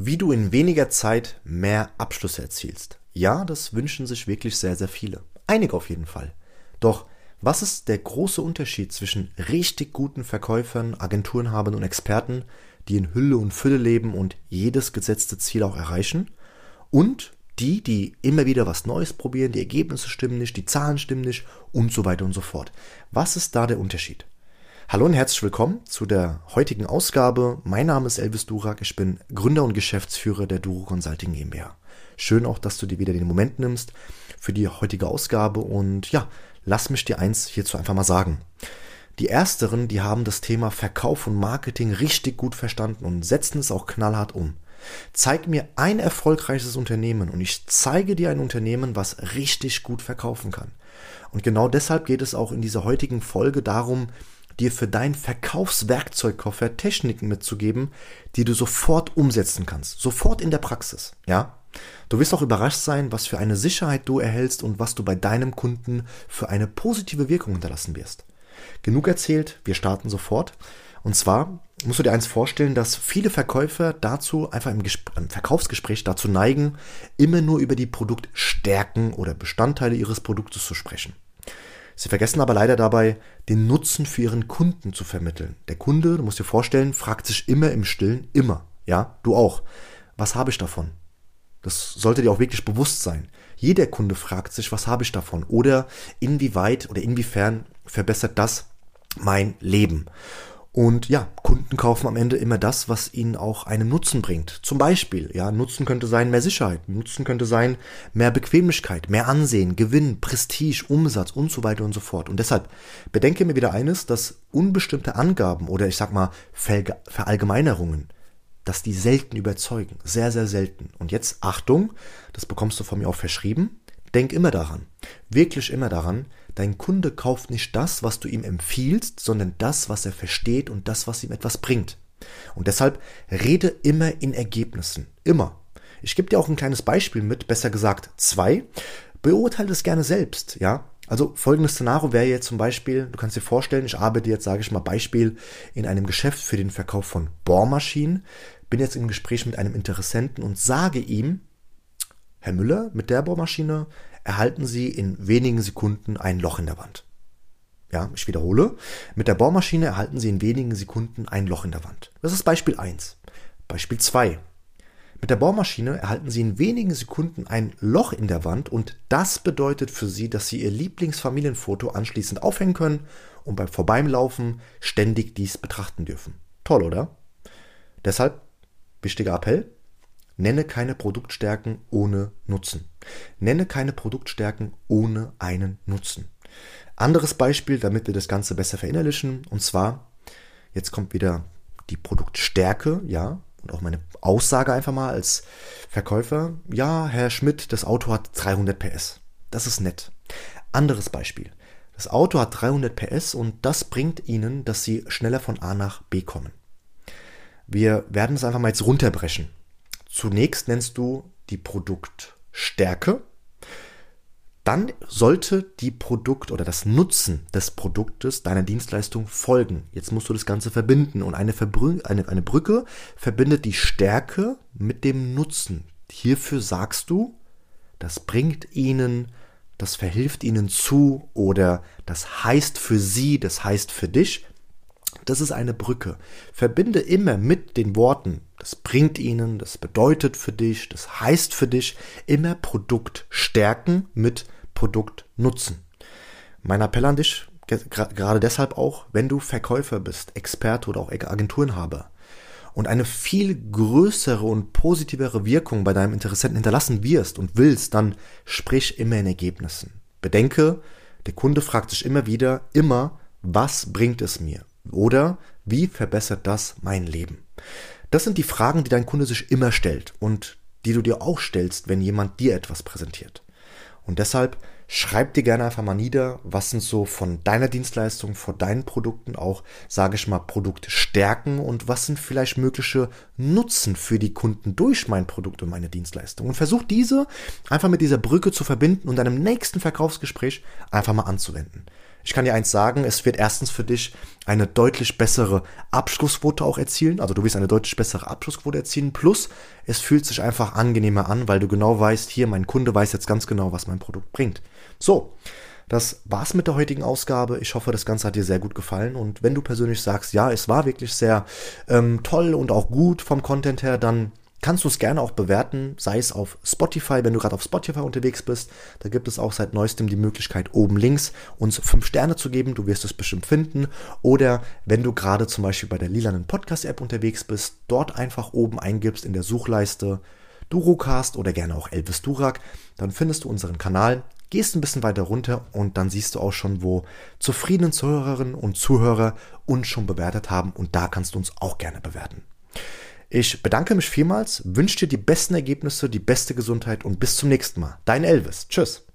Wie du in weniger Zeit mehr Abschlüsse erzielst. Ja, das wünschen sich wirklich sehr, sehr viele. Einige auf jeden Fall. Doch was ist der große Unterschied zwischen richtig guten Verkäufern, Agenturenhabern und Experten, die in Hülle und Fülle leben und jedes gesetzte Ziel auch erreichen, und die, die immer wieder was Neues probieren, die Ergebnisse stimmen nicht, die Zahlen stimmen nicht und so weiter und so fort. Was ist da der Unterschied? Hallo und herzlich willkommen zu der heutigen Ausgabe. Mein Name ist Elvis Durak, ich bin Gründer und Geschäftsführer der Duro Consulting GmbH. Schön auch, dass du dir wieder den Moment nimmst für die heutige Ausgabe und ja, lass mich dir eins hierzu einfach mal sagen. Die ersteren, die haben das Thema Verkauf und Marketing richtig gut verstanden und setzen es auch knallhart um. Zeig mir ein erfolgreiches Unternehmen und ich zeige dir ein Unternehmen, was richtig gut verkaufen kann. Und genau deshalb geht es auch in dieser heutigen Folge darum, dir für deinen Verkaufswerkzeugkoffer Techniken mitzugeben, die du sofort umsetzen kannst, sofort in der Praxis, ja? Du wirst auch überrascht sein, was für eine Sicherheit du erhältst und was du bei deinem Kunden für eine positive Wirkung hinterlassen wirst. Genug erzählt, wir starten sofort. Und zwar musst du dir eins vorstellen, dass viele Verkäufer dazu einfach im, im, Verkaufsgespräch dazu neigen, immer nur über die Produktstärken oder Bestandteile ihres Produktes zu sprechen. Sie vergessen aber leider dabei, den Nutzen für ihren Kunden zu vermitteln. Der Kunde, du musst dir vorstellen, fragt sich immer im Stillen, immer, ja, du auch, was habe ich davon? Das sollte dir auch wirklich bewusst sein. Jeder Kunde fragt sich, was habe ich davon? Oder inwieweit oder inwiefern verbessert das mein Leben? Und ja, Kunden kaufen am Ende immer das, was ihnen auch einen Nutzen bringt. Zum Beispiel, ja, Nutzen könnte sein mehr Sicherheit, Nutzen könnte sein mehr Bequemlichkeit, mehr Ansehen, Gewinn, Prestige, Umsatz und so weiter und so fort. Und deshalb bedenke mir wieder eines, dass unbestimmte Angaben oder ich sag mal Verallgemeinerungen, dass die selten überzeugen. Sehr, sehr selten. Und jetzt Achtung, das bekommst du von mir auch verschrieben. Denk immer daran, wirklich immer daran, Dein Kunde kauft nicht das, was du ihm empfiehlst, sondern das, was er versteht und das, was ihm etwas bringt. Und deshalb rede immer in Ergebnissen. Immer. Ich gebe dir auch ein kleines Beispiel mit, besser gesagt zwei. Beurteile es gerne selbst, ja. Also folgendes Szenario wäre jetzt zum Beispiel, du kannst dir vorstellen, ich arbeite jetzt, sage ich mal, Beispiel in einem Geschäft für den Verkauf von Bohrmaschinen, bin jetzt im Gespräch mit einem Interessenten und sage ihm, Herr Müller, mit der Bohrmaschine erhalten Sie in wenigen Sekunden ein Loch in der Wand. Ja, ich wiederhole. Mit der Bohrmaschine erhalten Sie in wenigen Sekunden ein Loch in der Wand. Das ist Beispiel 1. Beispiel 2. Mit der Bohrmaschine erhalten Sie in wenigen Sekunden ein Loch in der Wand und das bedeutet für Sie, dass Sie Ihr Lieblingsfamilienfoto anschließend aufhängen können und beim Vorbeilaufen ständig dies betrachten dürfen. Toll, oder? Deshalb wichtiger Appell, Nenne keine Produktstärken ohne Nutzen. Nenne keine Produktstärken ohne einen Nutzen. Anderes Beispiel, damit wir das Ganze besser verinnerlichen, und zwar, jetzt kommt wieder die Produktstärke, ja, und auch meine Aussage einfach mal als Verkäufer. Ja, Herr Schmidt, das Auto hat 300 PS. Das ist nett. Anderes Beispiel. Das Auto hat 300 PS und das bringt Ihnen, dass Sie schneller von A nach B kommen. Wir werden es einfach mal jetzt runterbrechen. Zunächst nennst du die Produktstärke. Dann sollte die Produkt oder das Nutzen des Produktes deiner Dienstleistung folgen. Jetzt musst du das Ganze verbinden und eine, Verbrü eine, eine Brücke verbindet die Stärke mit dem Nutzen. Hierfür sagst du, das bringt ihnen, das verhilft ihnen zu oder das heißt für sie, das heißt für dich, das ist eine Brücke. Verbinde immer mit den Worten, das bringt ihnen, das bedeutet für dich, das heißt für dich, immer Produkt stärken mit Produkt nutzen. Mein Appell an dich, gerade deshalb auch, wenn du Verkäufer bist, Experte oder auch Agenturenhaber und eine viel größere und positivere Wirkung bei deinem Interessenten hinterlassen wirst und willst, dann sprich immer in Ergebnissen. Bedenke, der Kunde fragt sich immer wieder, immer, was bringt es mir? Oder wie verbessert das mein Leben? Das sind die Fragen, die dein Kunde sich immer stellt und die du dir auch stellst, wenn jemand dir etwas präsentiert. Und deshalb Schreib dir gerne einfach mal nieder, was sind so von deiner Dienstleistung, von deinen Produkten auch, sage ich mal, Produktstärken und was sind vielleicht mögliche Nutzen für die Kunden durch mein Produkt und meine Dienstleistung. Und versuch diese einfach mit dieser Brücke zu verbinden und deinem nächsten Verkaufsgespräch einfach mal anzuwenden. Ich kann dir eins sagen, es wird erstens für dich eine deutlich bessere Abschlussquote auch erzielen. Also du wirst eine deutlich bessere Abschlussquote erzielen. Plus, es fühlt sich einfach angenehmer an, weil du genau weißt, hier, mein Kunde weiß jetzt ganz genau, was mein Produkt bringt. So. Das war's mit der heutigen Ausgabe. Ich hoffe, das Ganze hat dir sehr gut gefallen. Und wenn du persönlich sagst, ja, es war wirklich sehr ähm, toll und auch gut vom Content her, dann kannst du es gerne auch bewerten, sei es auf Spotify, wenn du gerade auf Spotify unterwegs bist. Da gibt es auch seit neuestem die Möglichkeit, oben links uns fünf Sterne zu geben. Du wirst es bestimmt finden. Oder wenn du gerade zum Beispiel bei der lilanen Podcast-App unterwegs bist, dort einfach oben eingibst in der Suchleiste Durocast oder gerne auch Elvis Durak, dann findest du unseren Kanal. Gehst ein bisschen weiter runter und dann siehst du auch schon, wo zufriedene Zuhörerinnen und Zuhörer uns schon bewertet haben und da kannst du uns auch gerne bewerten. Ich bedanke mich vielmals, wünsche dir die besten Ergebnisse, die beste Gesundheit und bis zum nächsten Mal. Dein Elvis. Tschüss.